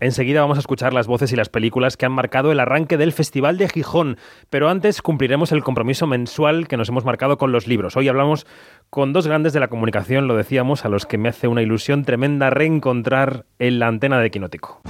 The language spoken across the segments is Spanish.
Enseguida vamos a escuchar las voces y las películas que han marcado el arranque del Festival de Gijón, pero antes cumpliremos el compromiso mensual que nos hemos marcado con los libros. Hoy hablamos con dos grandes de la comunicación, lo decíamos, a los que me hace una ilusión tremenda reencontrar en la antena de Quinótico.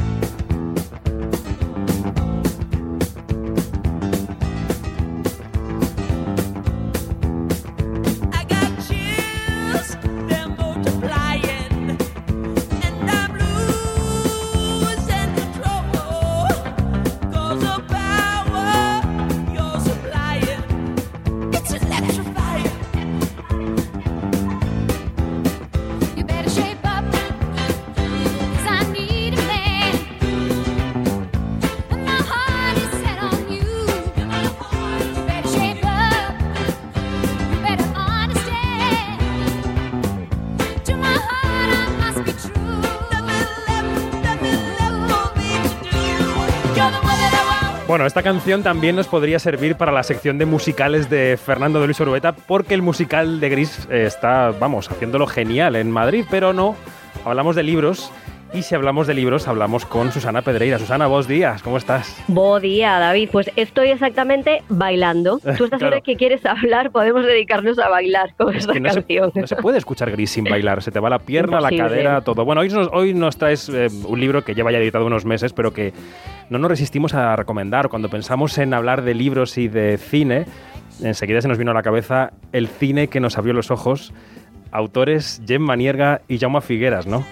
Bueno, esta canción también nos podría servir para la sección de musicales de Fernando de Luis Orueta, porque el musical de Gris eh, está, vamos, haciéndolo genial en Madrid, pero no. Hablamos de libros y si hablamos de libros, hablamos con Susana Pedreira. Susana, vos días, ¿cómo estás? Buen día, David. Pues estoy exactamente bailando. Tú estás claro. que quieres hablar, podemos dedicarnos a bailar con esta canción. no se puede escuchar gris sin bailar, se te va la pierna, la cadera, todo. Bueno, hoy nos, hoy nos traes eh, un libro que lleva ya editado unos meses, pero que no nos resistimos a recomendar. Cuando pensamos en hablar de libros y de cine, enseguida se nos vino a la cabeza el cine que nos abrió los ojos. Autores Jem Manierga y Jaume Figueras, ¿no?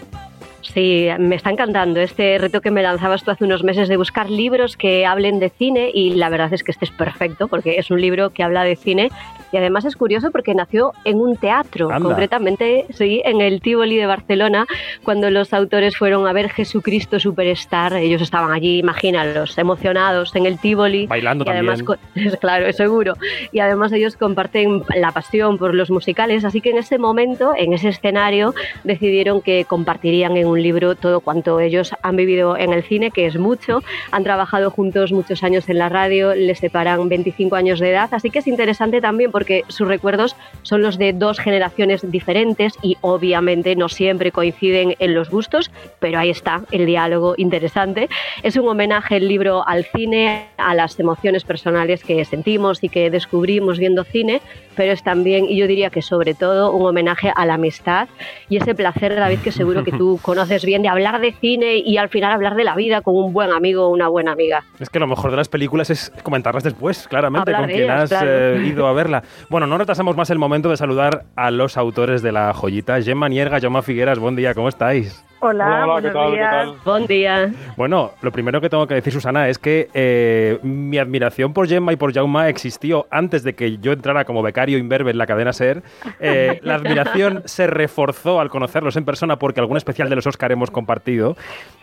Sí, me está encantando este reto que me lanzabas tú hace unos meses de buscar libros que hablen de cine y la verdad es que este es perfecto porque es un libro que habla de cine y además es curioso porque nació en un teatro, concretamente sí, en el Tivoli de Barcelona, cuando los autores fueron a ver Jesucristo Superstar. Ellos estaban allí, imagínalos, emocionados en el Tivoli. Bailando y además, también. Claro, seguro. Y además ellos comparten la pasión por los musicales, así que en ese momento, en ese escenario, decidieron que compartirían en un libro todo cuanto ellos han vivido en el cine, que es mucho. Han trabajado juntos muchos años en la radio, les separan 25 años de edad, así que es interesante también porque sus recuerdos son los de dos generaciones diferentes y obviamente no siempre coinciden en los gustos, pero ahí está el diálogo interesante. Es un homenaje el libro al cine, a las emociones personales que sentimos y que descubrimos viendo cine, pero es también, y yo diría que sobre todo, un homenaje a la amistad y ese placer, David, que seguro que tú conoces bien, de hablar de cine y al final hablar de la vida con un buen amigo o una buena amiga. Es que lo mejor de las películas es comentarlas después, claramente, con quien has eh, ido a verla. Bueno, no retrasamos más el momento de saludar a los autores de la joyita. Gemma Nierga, Jaume Figueras, buen día, ¿cómo estáis? Hola, Hola ¿qué tal, días. ¿qué tal? Buen día. Bueno, lo primero que tengo que decir, Susana, es que eh, mi admiración por Gemma y por Jaume existió antes de que yo entrara como becario imberbe en la cadena SER. Eh, la admiración se reforzó al conocerlos en persona porque algún especial de los Oscar hemos compartido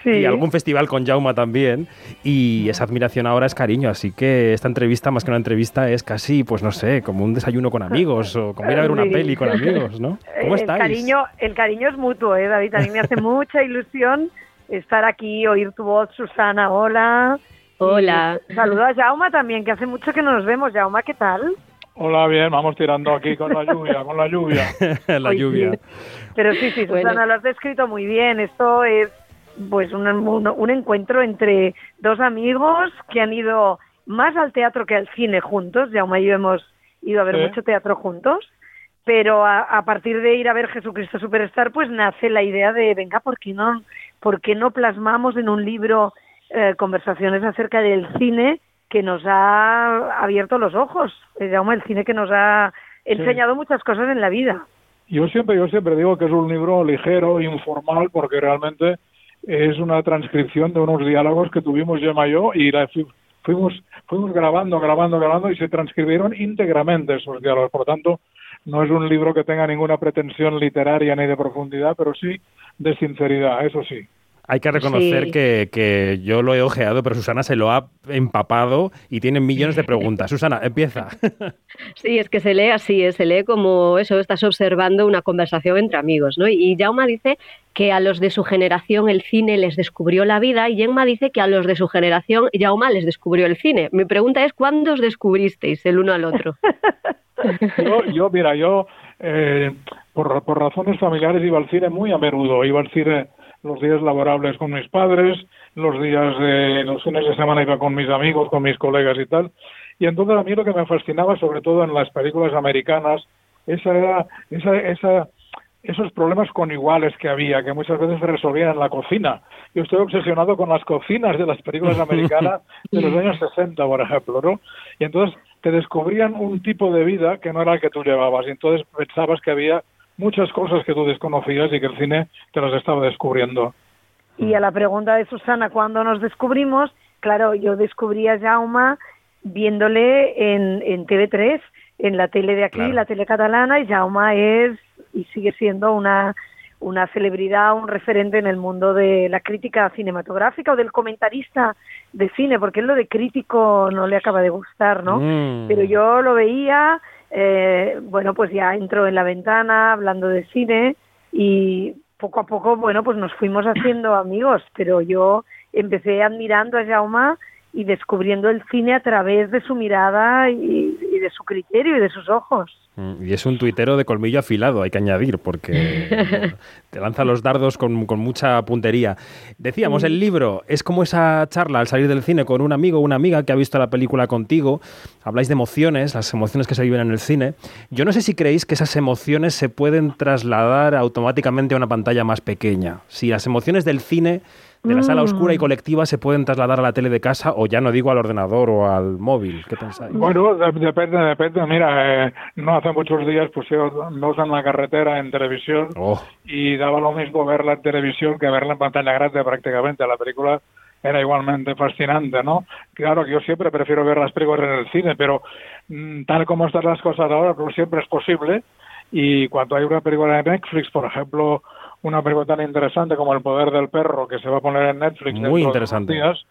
Sí. y algún festival con Jaume también. Y esa admiración ahora es cariño, así que esta entrevista, más que una entrevista, es casi, pues no sé, como un desayuno con amigos o como ir a ver una Sí. peli con amigos, ¿no? ¿Cómo el estáis? Cariño, el cariño es mutuo, ¿eh, David? A mí me hace mucha ilusión estar aquí, oír tu voz, Susana, hola. Hola. Y saludo a Jauma también, que hace mucho que no nos vemos. Jauma, ¿qué tal? Hola, bien, vamos tirando aquí con la lluvia, con la lluvia. la Hoy lluvia. sí. Pero sí, sí, Bueno. Susana, lo has descrito muy bien. Esto es pues un, un, un encuentro entre dos amigos que han ido más al teatro que al cine juntos. Jauma y yo hemos ido a ver Sí. mucho teatro juntos. Pero a, a partir de ir a ver Jesucristo Superstar, pues nace la idea de, venga, ¿por qué no, por qué no plasmamos en un libro eh, conversaciones acerca del cine que nos ha abierto los ojos? Eh, Jaume, el cine que nos ha enseñado muchas cosas en la vida. Yo siempre, yo siempre digo que es un libro ligero, informal, porque realmente es una transcripción de unos diálogos que tuvimos Gemma y yo y la fu- fuimos, fuimos grabando, grabando, grabando y se transcribieron íntegramente esos diálogos. Por lo tanto, no es un libro que tenga ninguna pretensión literaria ni de profundidad, pero sí de sinceridad, eso sí. Hay que reconocer Sí. que, que yo lo he ojeado, pero Susana se lo ha empapado y tiene millones de preguntas. Susana, empieza. Sí, es que se lee así, ¿eh? se lee como eso, estás observando una conversación entre amigos, ¿no? Y Jauma dice que a los de su generación el cine les descubrió la vida y Gemma dice que a los de su generación Jauma les descubrió el cine. Mi pregunta es, ¿cuándo os descubristeis el uno al otro? Yo, yo mira, yo eh, por, por razones familiares iba al cine muy a menudo, iba al cine los días laborables con mis padres, los días de los fines de semana iba con mis amigos, con mis colegas y tal. Y entonces a mí lo que me fascinaba, sobre todo en las películas americanas, esa era, esa, esa, esos problemas con iguales que había, que muchas veces se resolvían en la cocina. Yo estoy obsesionado con las cocinas de las películas americanas de los años 60, por ejemplo, ¿no? Y entonces te descubrían un tipo de vida que no era el que tú llevabas, y entonces pensabas que había muchas cosas que tú desconocías y que el cine te las estaba descubriendo. Y a la pregunta de Susana, ¿cuándo nos descubrimos? Claro, yo descubrí a Jauma viéndole en, en TV3, en la tele de aquí, la tele catalana, y Jauma es y sigue siendo una, una celebridad, un referente en el mundo de la crítica cinematográfica o del comentarista de cine, porque él lo de crítico no le acaba de gustar, ¿no? Mm. Pero yo lo veía, eh, bueno, pues ya entró en la ventana hablando de cine y poco a poco, bueno, pues nos fuimos haciendo amigos, pero yo empecé admirando a Jaume y descubriendo el cine a través de su mirada y, de su criterio y de sus ojos. Mm, y es un tuitero de colmillo afilado, hay que añadir, porque te lanza los dardos con, mucha puntería. Decíamos, el libro es como esa charla al salir del cine con un amigo o una amiga que ha visto la película contigo. Habláis de emociones, las emociones que se viven en el cine. Yo no sé si creéis que esas emociones se pueden trasladar automáticamente a una pantalla más pequeña. Si las emociones del cine de la sala oscura y mm. colectiva se pueden trasladar a la tele de casa o ya no digo al ordenador o al móvil. ¿Qué pensáis? Bueno, depende, depende. Mira, eh, no hace muchos días pusieron dos en la carretera en televisión oh. y daba lo mismo verla en televisión que verla en pantalla grande prácticamente. La película era igualmente fascinante, ¿no? Claro que yo siempre prefiero ver las películas en el cine, pero mm, tal como están las cosas ahora, no siempre es posible. Y cuando hay una película de Netflix, por ejemplo, una película tan interesante como El poder del perro que se va a poner en Netflix muy interesante días,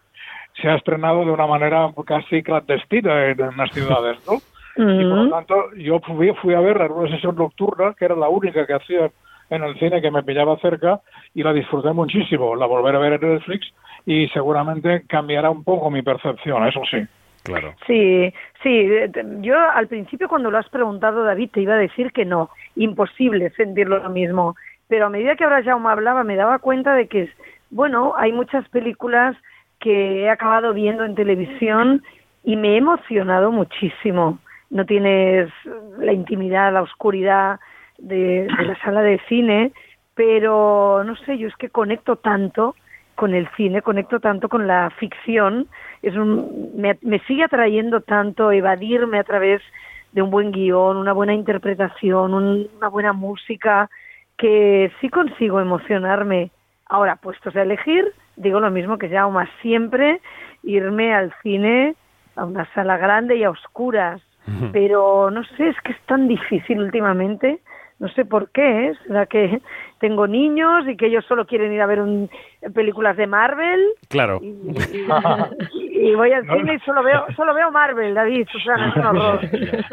se ha estrenado de una manera casi clandestina en, las ciudades, ¿no? Y por lo tanto, yo fui, fui a ver en una sesión nocturna, que era la única que hacía en el cine que me pillaba cerca, y la disfruté muchísimo. La volveré a ver en Netflix y seguramente cambiará un poco mi percepción, eso sí. Claro. Sí, sí. Yo al principio cuando lo has preguntado, David, te iba a decir que no, imposible sentirlo lo mismo pero a medida que ahora Jaume hablaba me daba cuenta de que, bueno, hay muchas películas que he acabado viendo en televisión y me he emocionado muchísimo. No tienes la intimidad, la oscuridad de, la sala de cine, pero no sé, yo es que conecto tanto con el cine, conecto tanto con la ficción, es un, me, me sigue atrayendo tanto evadirme a través de un buen guion, una buena interpretación, una buena música, que sí consigo emocionarme. Ahora, puestos a elegir, digo lo mismo que ya más siempre irme al cine a una sala grande y a oscuras. Pero no sé, es que es tan difícil últimamente. No sé por qué, ¿eh? ¿será que tengo niños y que ellos solo quieren ir a ver un, películas de Marvel? Claro. Y, voy al cine y solo veo, solo veo Marvel, David, Susana, es un horror.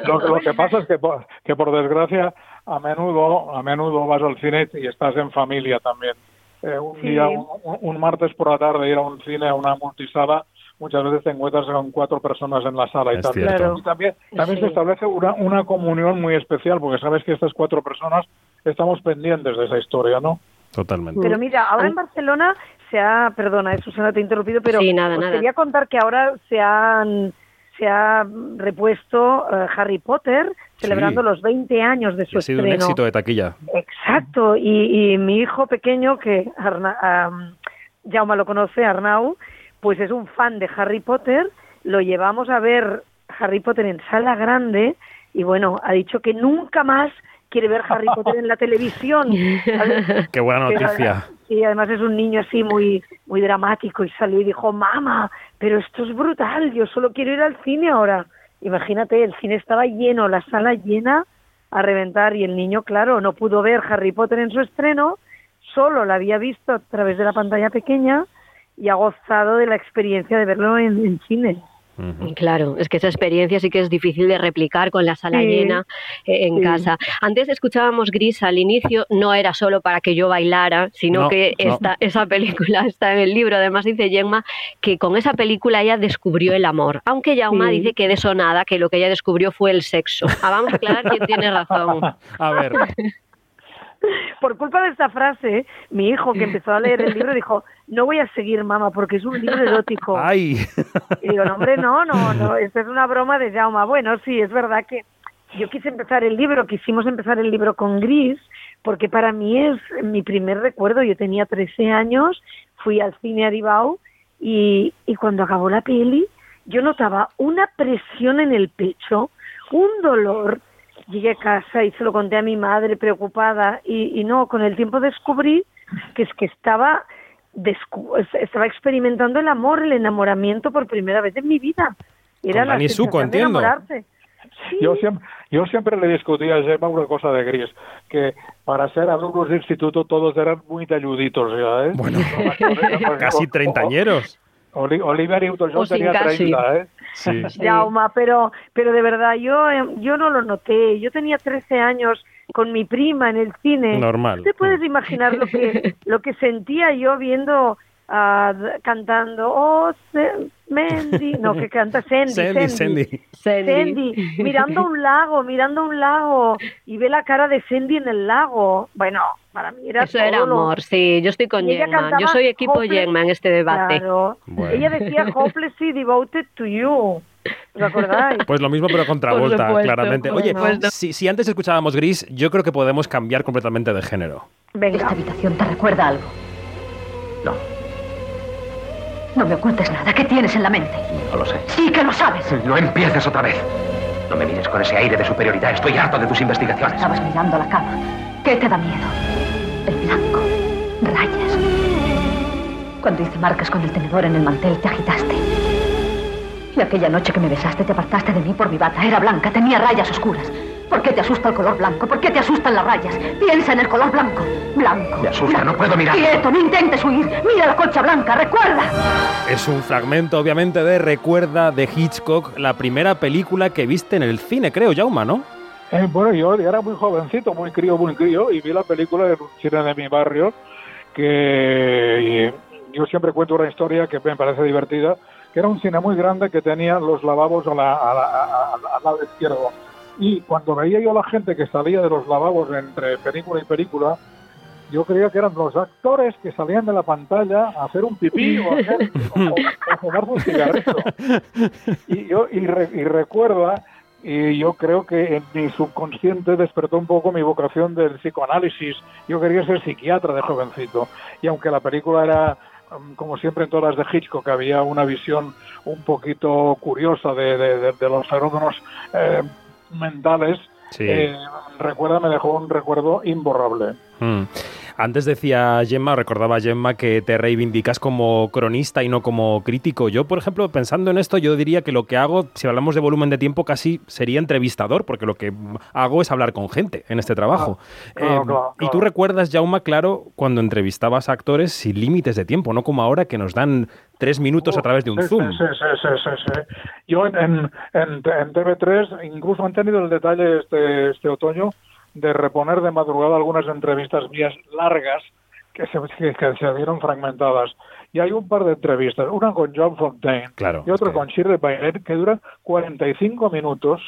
Lo, lo que pasa es que, que por desgracia a menudo, a menudo vas al cine y estás en familia también. Eh, un día, un, martes por la tarde ir a un cine, a una multisala, muchas veces te encuentras con cuatro personas en la sala y, tal. también, también se establece una, una comunión muy especial, porque sabes que estas cuatro personas estamos pendientes de esa historia, ¿no? Totalmente. Pero mira, ahora en Barcelona se ha, perdona, eh, Susana, te he interrumpido, pero sí, nada, nada. quería contar que ahora se han se ha repuesto eh, Harry Potter, celebrando los 20 años de su ha sido un éxito de taquilla. Exacto, y, mi hijo pequeño, que Arna, Jaume lo conoce, Arnau, pues es un fan de Harry Potter, lo llevamos a ver Harry Potter en sala grande y bueno, ha dicho que nunca más quiere ver Harry Potter en la televisión. Qué buena noticia. Sí, además es un niño así muy muy dramático y salió y dijo, mamá, pero esto es brutal, yo solo quiero ir al cine ahora. Imagínate, el cine estaba lleno, la sala llena a reventar y el niño, claro, no pudo ver Harry Potter en su estreno, solo la había visto a través de la pantalla pequeña y ha gozado de la experiencia de verlo en cine. Claro, es que esa experiencia sí que es difícil de replicar con la sala llena eh, en casa. Antes escuchábamos Gris al inicio, no era solo para que yo bailara, sino que esta, esa película está en el libro. Además dice Gemma que con esa película ella descubrió el amor, aunque Jauma dice que de eso nada, que lo que ella descubrió fue el sexo. Ah, vamos a aclarar quién tiene razón. a ver. Por culpa de esta frase, mi hijo que empezó a leer el libro dijo, no voy a seguir, mamá, porque es un libro erótico. ¡Ay! Y digo, no, hombre, no, no, no, esta es una broma de Jauma. Bueno, sí, es verdad que yo quise empezar el libro, quisimos empezar el libro con Gris, porque para mí es mi primer recuerdo. Yo tenía 13 años, fui al cine Aribau y, y cuando acabó la peli, yo notaba una presión en el pecho, un dolor. Llegué a casa y se lo conté a mi madre preocupada y, y no, con el tiempo descubrí que es que estaba estaba experimentando el amor, el enamoramiento por primera vez en mi vida. Era la Suco, entiendo. Yo siempre, yo siempre le discutía a Gemma una cosa de Gris, que para ser alumnos de instituto todos eran muy talluditos, ¿ya, ¿eh? Bueno, casi treintañeros. Olivia Newton-John tenía 30, ¿eh? Sí. Yauma, pero, pero de verdad, yo, yo no lo noté. Yo tenía 13 años con mi prima en el cine. Normal. ¿Te puedes imaginar lo que, lo que sentía yo viendo uh, cantando Oh, Mendy, no, que canta Sandy, Sandy, Sandy. Sandy. mirando un lago, mirando un lago y ve la cara de Sandy en el lago. Bueno, para mí era Eso era amor, sí, yo estoy con Gemma. Yo soy equipo Gemma en este debate. Claro. Ella decía hopelessly devoted to you. ¿Lo acordáis? Pues lo mismo, pero contra Volta, claramente. Oye, si, si, antes escuchábamos Gris, yo creo que podemos cambiar completamente de género. Venga. ¿Esta habitación te recuerda algo? No. No me ocultes nada. ¿Qué tienes en la mente? No lo sé. Sí que lo sabes. No empieces otra vez. No me mires con ese aire de superioridad. Estoy harto de tus investigaciones. Estabas mirando la cama. ¿Qué te da miedo? El blanco. Rayas. Cuando hice marcas con el tenedor en el mantel, te agitaste. Y aquella noche que me besaste, te apartaste de mí por mi bata. Era blanca, tenía rayas oscuras. ¿Por qué te asusta el color blanco? ¿Por qué te asustan las rayas? Piensa en el color blanco. Blanco. Me asusta, no puedo mirar. Quieto, no intentes huir. Mira la concha blanca, recuerda. Es un fragmento, obviamente, de Recuerda de Hitchcock, la primera película que viste en el cine, creo, Jauma, ¿no? Eh, bueno, yo era muy jovencito, muy crío, muy crío, y vi la película de cine de mi barrio, que yo siempre cuento una historia que me parece divertida, que era un cine muy grande que tenía los lavabos a la, al lado izquierdo y cuando veía yo a la gente que salía de los lavabos entre película y película, yo creía que eran los actores que salían de la pantalla a hacer un pipí o a, hacer, fumar un cigarrito. Y yo y, y recuerda y yo creo que en mi subconsciente despertó un poco mi vocación del psicoanálisis. Yo quería ser psiquiatra de jovencito y aunque la película era um, como siempre en todas las de Hitchcock había una visión un poquito curiosa de, de, de los fenómenos eh, mentales, eh, recuerda, me dejó un recuerdo imborrable. Hmm. Antes decía Gemma, recordaba Gemma que te reivindicas como cronista y no como crítico. Yo, por ejemplo, pensando en esto, yo diría que lo que hago, si hablamos de volumen de tiempo, casi sería entrevistador, porque lo que hago es hablar con gente en este trabajo. Ah, eh, y tú recuerdas, Jauma, claro, cuando entrevistabas a actores sin límites de tiempo, no como ahora que nos dan tres minutos a través de un Zoom. Sí, sí, sí, sí, Yo en, en, en, TV3 incluso han tenido el detalle este, este otoño de reponer de madrugada algunas entrevistas mías largas que se, que, se vieron fragmentadas. Y hay un par de entrevistas, una con John Fontaine y otra con Shirley Bailet, que duran 45 minutos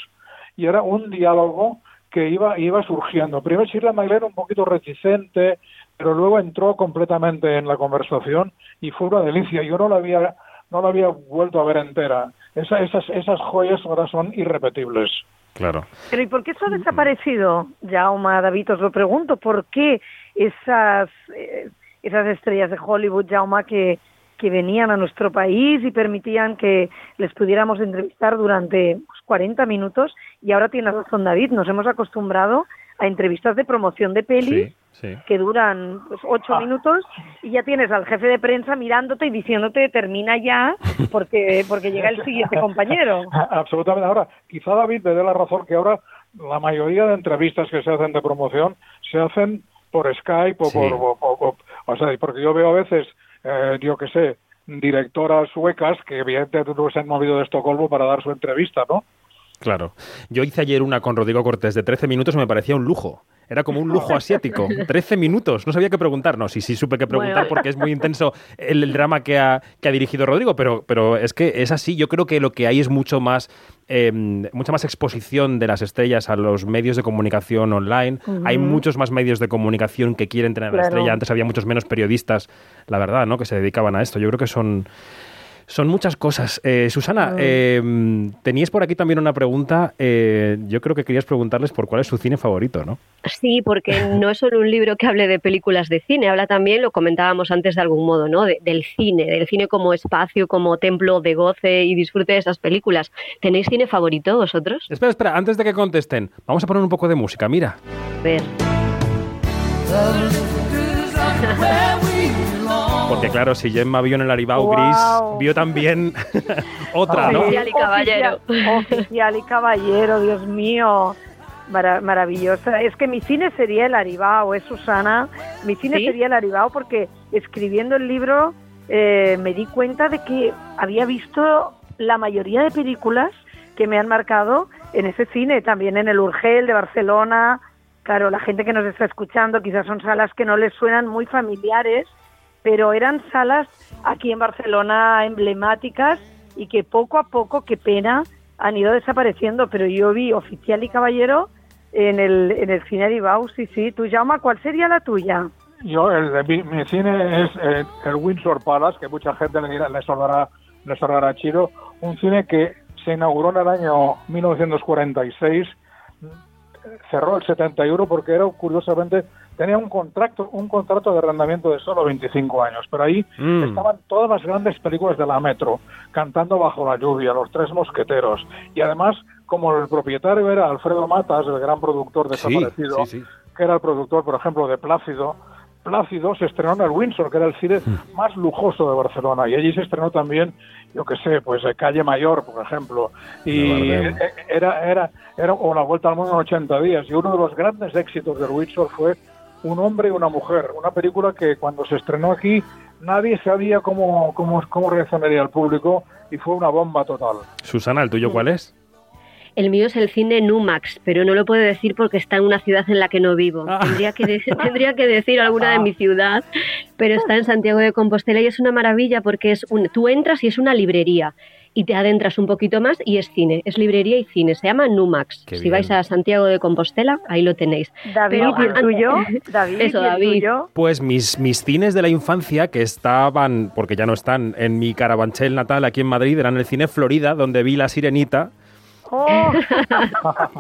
y era un diálogo que iba, iba surgiendo. Primero Shirley Bailey un poquito reticente, pero luego entró completamente en la conversación y fue una delicia. Yo no la había, no la había vuelto a ver entera. Esa, esas, esas joyas ahora son irrepetibles. Claro. Pero ¿y por qué eso ha desaparecido, Jaume, David? Os lo pregunto. ¿Por qué esas, eh, esas estrellas de Hollywood, Jaume, que, que venían a nuestro país y permitían que les pudiéramos entrevistar durante 40 pues, minutos? Y ahora tiene razón David, nos hemos acostumbrado a entrevistas de promoción de pelis que duran pues, ocho ah. minutos y ya tienes al jefe de prensa mirándote y diciéndote termina ya porque porque llega el siguiente compañero. Absolutamente. Ahora, quizá David me dé la razón que ahora la mayoría de entrevistas que se hacen de promoción se hacen por Skype o por... O, sea, porque yo veo a veces, eh, yo que sé, directoras suecas que evidentemente se han movido de Estocolmo para dar su entrevista, ¿no? Claro. Yo hice ayer una con Rodrigo Cortés de 13 minutos y me parecía un lujo. Era como un lujo asiático. 13 minutos. No sabía qué preguntar. No, sí, sí supe qué preguntar porque es muy intenso el, drama que ha, que ha, dirigido Rodrigo, pero, pero es que es así. Yo creo que lo que hay es mucho más, em, mucha más exposición de las estrellas a los medios de comunicación online. Hay muchos más medios de comunicación que quieren tener a la estrella. Antes había muchos menos periodistas, la verdad, ¿no? que se dedicaban a esto. Yo creo que son son muchas cosas. Eh, Susana, eh, tenías por aquí también una pregunta. Eh, yo creo que querías preguntarles por cuál es su cine favorito, ¿no? Sí, porque no es solo un libro que hable de películas de cine, habla también, lo comentábamos antes de algún modo, ¿no? del cine, del cine como espacio, como templo de goce y disfrute de esas películas. ¿Tenéis cine favorito vosotros? Espera, espera, antes de que contesten, vamos a poner un poco de música, mira. A ver. Porque claro, si Gemma vio en el Aribao Gris, vio también otra, ¿no? Oficial y caballero. Oficial y caballero, Dios mío. maravillosa. Es que mi cine sería el Aribao, es Susana. Mi cine sería el Aribao porque escribiendo el libro eh, me di cuenta de que había visto la mayoría de películas que me han marcado en ese cine, también en el Urgel de Barcelona. Claro, la gente que nos está escuchando quizás son salas que no les suenan muy familiares, pero eran salas aquí en Barcelona emblemáticas y que poco a poco, qué pena, han ido desapareciendo, pero yo vi Oficial y Caballero en el, en el cine de Ibau, sí, sí. ¿Tú, Jaume, cuál sería la tuya? Yo, el de mi, cine es eh, el Windsor Palace, que mucha gente le, le, sonará, le sonará chido, un cine que se inauguró en el año 1946, cerró el 71 porque era, curiosamente, tenía un contrato, un contrato de arrendamiento de solo 25 años, pero ahí mm. estaban todas las grandes películas de la Metro, cantando bajo la lluvia, Los Tres Mosqueteros, y además, como el propietario era Alfredo Matas, el gran productor desaparecido, que era el productor, por ejemplo, de Plácido, Plácido se estrenó en el Windsor, que era el cine mm. más lujoso de Barcelona, y allí se estrenó también, yo qué sé, pues eh, Calle Mayor, por ejemplo, y eh, era, era, era, o La Vuelta al Mundo en 80 días, y uno de los grandes éxitos del Windsor fue un hombre y una mujer, una película que cuando se estrenó aquí nadie sabía cómo, cómo, cómo reaccionaría el público y fue una bomba total. Susana, ¿el tuyo cuál es? El mío es el cine Numax, pero no lo puedo decir porque está en una ciudad en la que no vivo. Ah. Tendría, que tendría que decir alguna de mi ciudad, pero está en Santiago de Compostela y es una maravilla porque es un, tú entras y es una librería y te adentras un poquito más y es cine, es librería y cine, se llama Numax. si vais a Santiago de Compostela, ahí lo tenéis. David, ¿y tuyo? David, Eso, David. Pues mis, mis cines de la infancia que estaban, porque ya no están, en mi carabanchel natal aquí en Madrid, eran el cine Florida, donde vi La Sirenita Oh.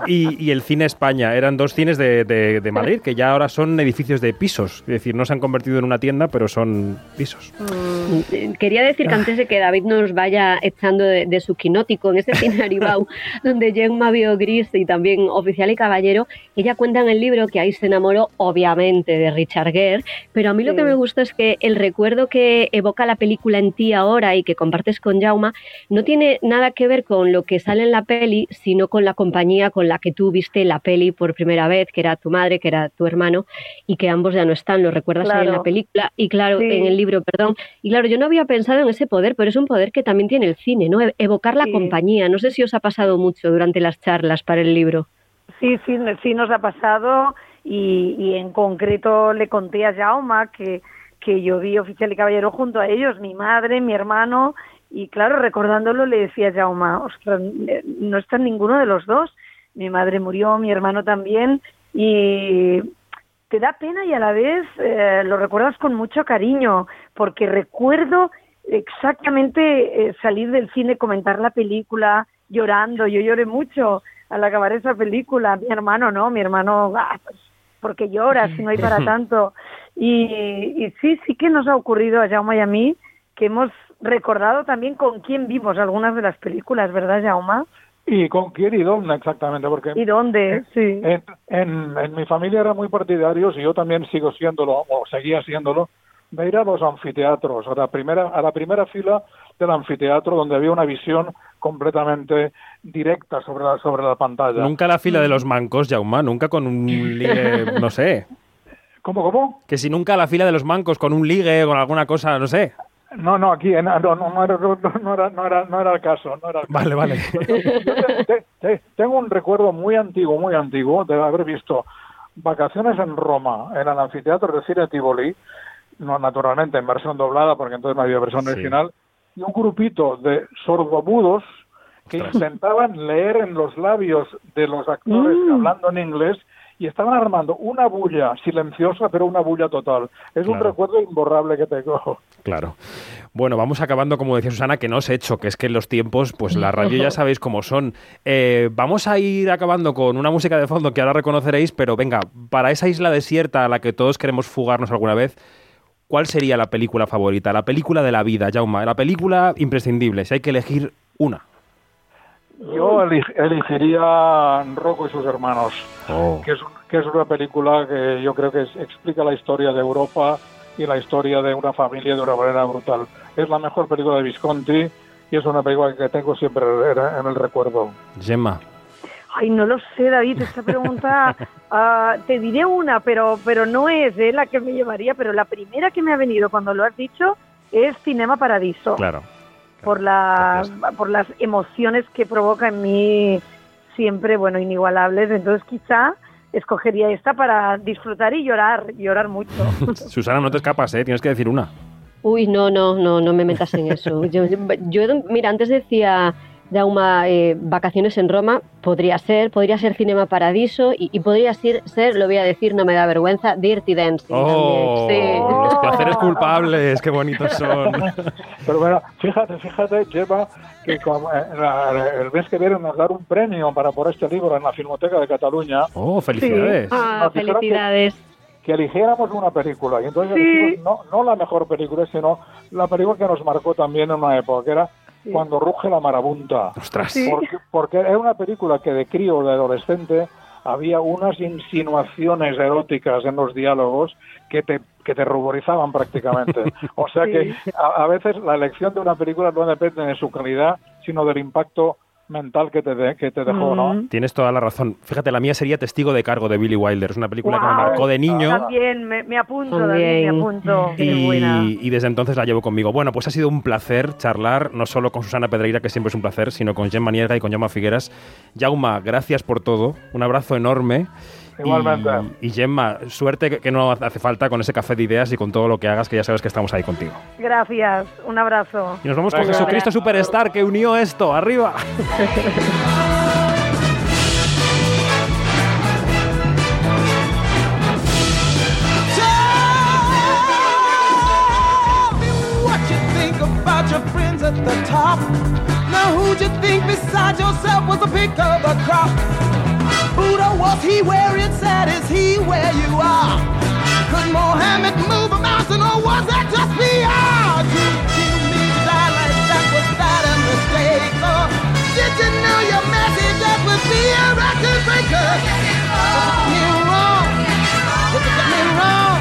y, el Cine España. Eran dos cines de, Madrid que ya ahora son edificios de pisos. Es decir, no se han convertido en una tienda, pero son pisos. Mm, quería decir que antes de que David nos vaya echando de, su quinótico en este cine Aribau, donde Gemma vio Gris y también Oficial y Caballero, ella cuenta en el libro que ahí se enamoró, obviamente, de Richard Gere, pero a mí lo que me gusta es que el recuerdo que evoca la película en ti ahora y que compartes con Jauma no tiene nada que ver con lo que sale en la peli, sino con la compañía con la que tú viste la peli por primera vez, que era tu madre, que era tu hermano, y que ambos ya no están, lo recuerdas en la película, y claro, en el libro, perdón. Y claro, yo no había pensado en ese poder, pero es un poder que también tiene el cine, ¿no? E-, evocar la compañía. No sé si os ha pasado mucho durante las charlas para el libro. Sí, sí, sí nos ha pasado y, en concreto le conté a Jauma que, que yo vi Oficial y Caballero junto a ellos, mi madre, mi hermano y claro, recordándolo le decía a Jauma, ostras, no está ninguno de los dos. Mi madre murió, mi hermano también, y te da pena y a la vez eh, lo recuerdas con mucho cariño, porque recuerdo exactamente eh, salir del cine, comentar la película, llorando. Yo lloré mucho al acabar esa película. Mi hermano no, mi hermano, ah, pues, porque llora si no hay para tanto. Y, y sí, sí que nos ha ocurrido a Jaume y a mí que hemos recordado también con quién vimos algunas de las películas, ¿verdad, Jauma? Y con quién y dónde exactamente, porque... ¿Y dónde? Sí. En, en, mi familia eran muy partidarios y yo también sigo siéndolo, o seguía siéndolo, de ir a los anfiteatros, a la primera, a la primera fila del anfiteatro donde había una visión completamente directa sobre la, sobre la pantalla. Nunca la fila de los mancos, Jauma, nunca con un ligue, no sé. ¿Cómo, cómo? Que si nunca la fila de los mancos con un ligue o con alguna cosa, no sé. No, no, aquí no, no, no, era, no, era, no, era, no era el caso. No era el Vale, vale. tengo un recuerdo muy antiguo, muy antiguo, de haber visto vacaciones en Roma, en el anfiteatro de cine Tivoli, no naturalmente en versión doblada, porque entonces no había versión original, y un grupito de sordomudos que intentaban leer en los labios de los actores mm. hablando en inglés y estaban armando una bulla silenciosa, pero una bulla total. Es un recuerdo imborrable que tengo. Claro. Bueno, vamos acabando, como decía Susana, que no os he hecho, que es que en los tiempos, pues la radio ya sabéis cómo son. Eh, vamos a ir acabando con una música de fondo que ahora reconoceréis, pero venga, para esa isla desierta a la que todos queremos fugarnos alguna vez, ¿cuál sería la película favorita? La película de la vida, Jauma, la película imprescindible, si hay que elegir una. Yo elegiría Rocco y sus hermanos, oh. que, es, que es una película que yo creo que explica la historia de Europa y la historia de una familia de una manera brutal. Es la mejor película de Visconti y es una película que tengo siempre en el recuerdo. Gemma. Ay, no lo sé, David, esta pregunta ah, te diré una, pero, pero no es de la que me llevaría, pero la primera que me ha venido cuando lo has dicho es Cinema Paradiso. Claro por, la, por las emociones que provoca en mí siempre, bueno, inigualables. Entonces quizá escogería esta para disfrutar y llorar, llorar mucho. Susana, no te escapas, ¿eh? Tienes que decir una. Uy, no, no, no, no me metas en eso. Yo, yo mira, antes decía Jauma, eh, vacaciones en Roma, podría ser, podría ser Cinema Paradiso y, podría ser, ser, lo voy a decir, no me da vergüenza, Dirty Dancing. Oh, Los placeres culpables, qué bonitos son. Pero bueno, fíjate, fíjate, lleva que eh, el mes que viene nos dar un premio para por este libro en la Filmoteca de Cataluña. Oh, felicidades. Ah, felicidades. Que, eligiéramos una película y entonces no, no la mejor película, sino la película que nos marcó también en una época, que era cuando ruge la marabunta. Ostras. Porque, porque era una película que de crío, de adolescente, había unas insinuaciones eróticas en los diálogos que te, que te ruborizaban prácticamente. O sea que a, a, veces la elección de una película no depende de su calidad, sino del impacto mental que te, que te dejó, ¿no? Tienes toda la razón. Fíjate, la mía sería Testigo de Cargo de Billy Wilder. Es una película que me marcó de niño. También, me, apunto, David, me apunto. Y, y, desde entonces la llevo conmigo. Bueno, pues ha sido un placer charlar, no solo con Susana Pedreira, que siempre es un placer, sino con Gemma Nierga y con Jaume Figueras. Jauma, gracias por todo. Un abrazo enorme. Igualmente. Y, Gemma, suerte que, no hace falta con ese café de ideas y con todo lo que hagas, que ya sabes que estamos ahí contigo. Gracias, un abrazo. Y nos vamos con Jesucristo Superstar, que unió esto. ¡Arriba! your friends at the top? Now who'd you think besides yourself was a pick of the crop? Buddha, was he where it's at? Is he where you are? Could Mohammed move a mountain or was that just PR? Did you mean to die like that? Was that a mistake? Or did you know your message that would be a record breaker? Did you me wrong? Did you me wrong?